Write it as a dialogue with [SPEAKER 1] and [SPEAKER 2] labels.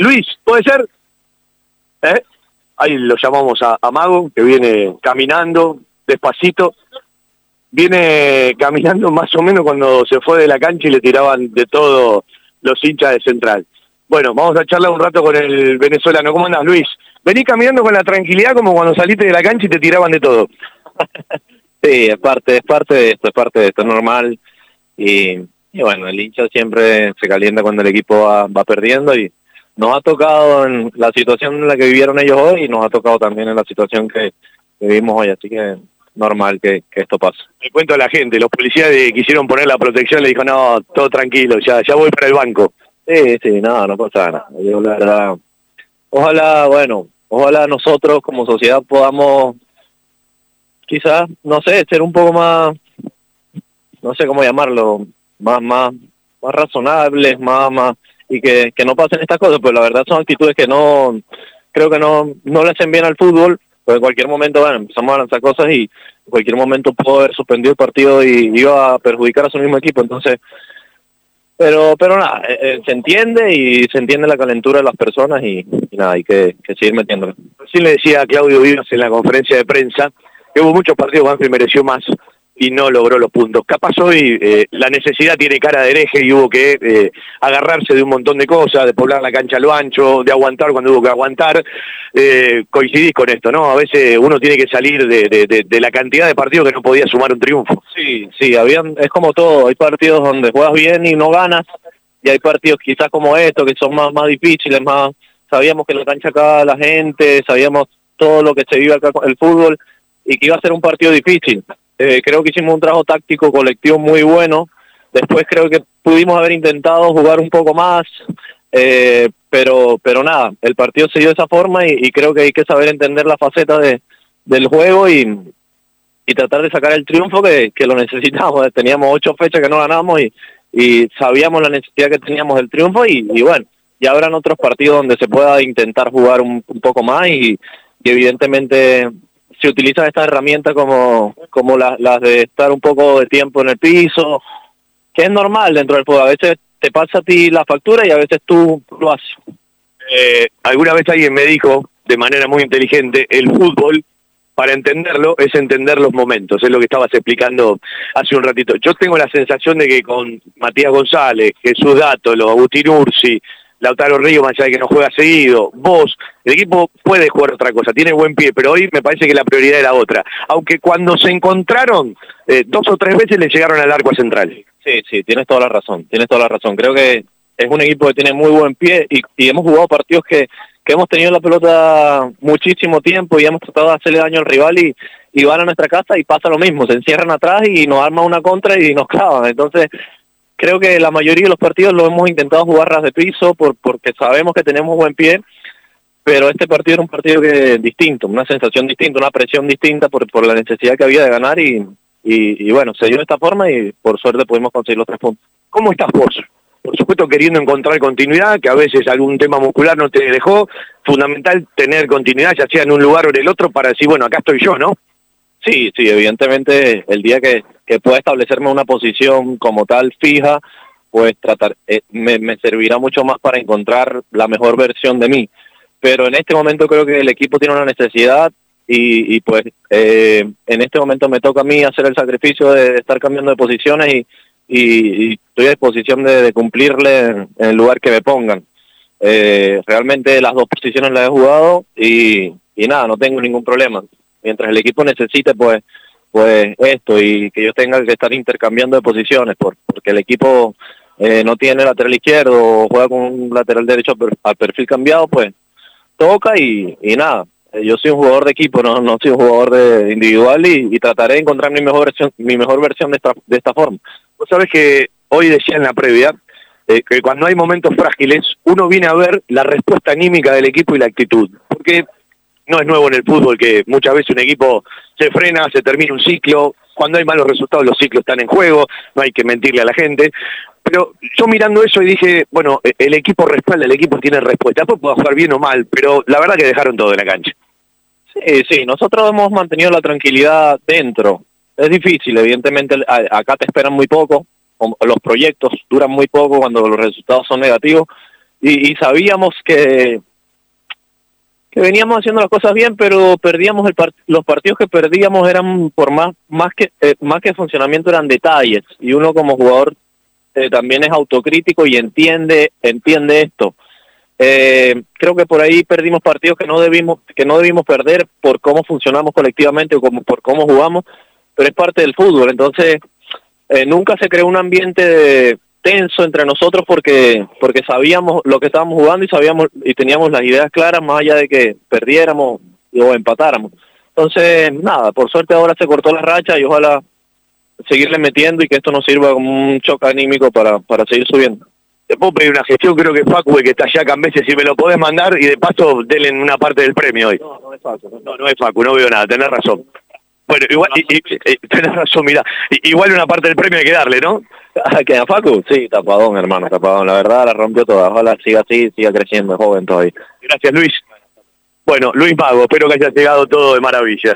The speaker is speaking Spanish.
[SPEAKER 1] Luis, ¿puede ser? ¿Eh? Ahí lo llamamos a, Mago, que viene caminando despacito. Viene caminando más o menos cuando se fue de la cancha y le tiraban de todo los hinchas de Central. Bueno, vamos a charlar un rato con el venezolano. ¿Cómo andas, Luis? Vení caminando con la tranquilidad como cuando saliste de la cancha y te tiraban de todo.
[SPEAKER 2] sí, es parte, es parte de esto, es parte de esto, es normal. Y, bueno, el hincha siempre se calienta cuando el equipo va, va perdiendo y nos ha tocado en la situación en la que vivieron ellos hoy y nos ha tocado también en la situación que, vivimos hoy, así que normal que, esto pase.
[SPEAKER 1] Le cuento a la gente, los policías quisieron poner la protección, le dijo, no, todo tranquilo, ya, ya voy para el banco.
[SPEAKER 2] Sí, sí, no, no pasa nada. Yo, la verdad, ojalá, bueno, ojalá nosotros como sociedad podamos, quizás, no sé, ser un poco más, no sé cómo llamarlo, más, más, más razonables, más, más, y que, que no pasen estas cosas, pues la verdad son actitudes que no, creo que no, no le hacen bien al fútbol, pues en cualquier momento, bueno, empezamos a lanzar cosas y en cualquier momento puedo haber suspendido el partido y iba a perjudicar a su mismo equipo, entonces pero pero nada, eh, eh, se entiende y se entiende la calentura de las personas y, nada, hay que, seguir metiéndolo.
[SPEAKER 1] Sí le decía a Claudio Vivas en la conferencia de prensa que hubo muchos partidos, Banfield mereció más y no logró los puntos. Capaz hoy eh, la necesidad tiene cara de hereje y hubo que eh, agarrarse de un montón de cosas, de poblar la cancha a lo ancho, de aguantar cuando hubo que aguantar. Eh, coincidís con esto, ¿no? A veces uno tiene que salir de, la cantidad de partidos que no podía sumar un triunfo.
[SPEAKER 2] Sí, sí, habían, es como todo, hay partidos donde juegas bien y no ganas, y hay partidos quizás como estos que son más, más difíciles, más sabíamos que la cancha acá la gente, sabíamos todo lo que se vive acá con el fútbol y que iba a ser un partido difícil eh, creo que hicimos un trabajo táctico colectivo muy bueno. Después creo que pudimos haber intentado jugar un poco más, eh, pero pero nada, el partido se dio de esa forma y, creo que hay que saber entender la faceta de, del juego y, y tratar de sacar el triunfo que, que lo necesitamos. Teníamos ocho fechas que no ganamos y, y sabíamos la necesidad que teníamos del triunfo y, y bueno, ya habrán otros partidos donde se pueda intentar jugar un, un poco más y, y evidentemente se utilizan estas herramientas como, como las, de estar un poco de tiempo en el piso, que es normal dentro del fútbol. A veces te pasa a ti la factura y a veces tú lo haces.
[SPEAKER 1] Eh, alguna vez alguien me dijo, de manera muy inteligente, el fútbol, para entenderlo, es entender los momentos, es lo que estabas explicando hace un ratito. Yo tengo la sensación de que con Matías González, Jesús Dátolo, Agustín Ursi, Lautaro Río, más que no juega seguido, vos, el equipo puede jugar otra cosa, tiene buen pie, pero hoy me parece que la prioridad era otra. Aunque cuando se encontraron, eh, dos o tres veces le llegaron al arco central.
[SPEAKER 2] Sí, sí, tienes toda la razón, tienes toda la razón. Creo que es un equipo que tiene muy buen pie y, hemos jugado partidos que, que hemos tenido la pelota muchísimo tiempo y hemos tratado de hacerle daño al rival y, y van a nuestra casa y pasa lo mismo, se encierran atrás y nos arman una contra y nos clavan. Entonces, creo que la mayoría de los partidos lo hemos intentado jugar ras de piso por, porque sabemos que tenemos buen pie, pero este partido era un partido que distinto, una sensación distinta, una presión distinta por, por la necesidad que había de ganar y, y, bueno, se dio de esta forma y por suerte pudimos conseguir los tres puntos.
[SPEAKER 1] ¿Cómo estás vos? Por supuesto queriendo encontrar continuidad, que a veces algún tema muscular no te dejó, fundamental tener continuidad, ya sea en un lugar o en el otro, para decir, bueno, acá estoy yo, ¿no?
[SPEAKER 2] Sí, sí, evidentemente el día que, que pueda establecerme una posición como tal fija, pues tratar, eh, me, me, servirá mucho más para encontrar la mejor versión de mí. Pero en este momento creo que el equipo tiene una necesidad y, y pues eh, en este momento me toca a mí hacer el sacrificio de, estar cambiando de posiciones y, y, estoy a disposición de, cumplirle en, el lugar que me pongan. Eh, realmente las dos posiciones las he jugado y, y nada, no tengo ningún problema mientras el equipo necesite pues pues esto y que yo tenga que estar intercambiando de posiciones por, porque el equipo eh, no tiene lateral izquierdo o juega con un lateral derecho al perfil cambiado, pues toca y, y nada. Eh, yo soy un jugador de equipo, no, no soy un jugador de individual y, trataré de encontrar mi mejor versión, mi mejor versión de esta, de esta forma.
[SPEAKER 1] Vos sabes que hoy decía en la previa eh, que cuando hay momentos frágiles uno viene a ver la respuesta anímica del equipo y la actitud. Porque no es nuevo en el fútbol que muchas veces un equipo se frena, se termina un ciclo, cuando hay malos resultados los ciclos están en juego, no hay que mentirle a la gente. Pero yo mirando eso y dije, bueno, e-, el equipo respalda, el equipo tiene respuesta, después puedo jugar bien o mal, pero la verdad que dejaron todo en la cancha.
[SPEAKER 2] Sí, sí, nosotros hemos mantenido la tranquilidad dentro. Es difícil, evidentemente acá te esperan muy poco, los proyectos duran muy poco cuando los resultados son negativos, y, sabíamos que que veníamos haciendo las cosas bien, pero perdíamos el los partidos que perdíamos eran por más más que eh, más que funcionamiento eran detalles y uno como jugador eh, también es autocrítico y entiende entiende esto. Eh, creo que por ahí perdimos partidos que no debimos que no debimos perder por cómo funcionamos colectivamente o como por cómo jugamos, pero es parte del fútbol. Entonces eh, nunca se creó un ambiente de, tenso entre nosotros porque porque sabíamos lo que estábamos jugando y sabíamos y teníamos las ideas claras más allá de que perdiéramos o empatáramos. Entonces, nada, por suerte ahora se cortó la racha y ojalá seguirle metiendo y que esto nos sirva como un choque anímico para, para seguir subiendo.
[SPEAKER 1] Te puedo pedir una gestión, creo que Facu, que está allá veces si me lo podés mandar y de paso denle una parte del premio hoy.
[SPEAKER 2] No, no es Facu.
[SPEAKER 1] No, no es Facu, no veo nada, tenés razón. Bueno, igual, tenés razón, mira, igual una parte del premio hay que darle, ¿no?
[SPEAKER 2] ¿Que a Facu? Sí, tapadón, hermano, tapadón. La verdad la rompió toda. Ojalá siga así, siga creciendo, joven todavía.
[SPEAKER 1] Gracias, Luis. Bueno, Luis Mago, espero que haya llegado todo de maravillas.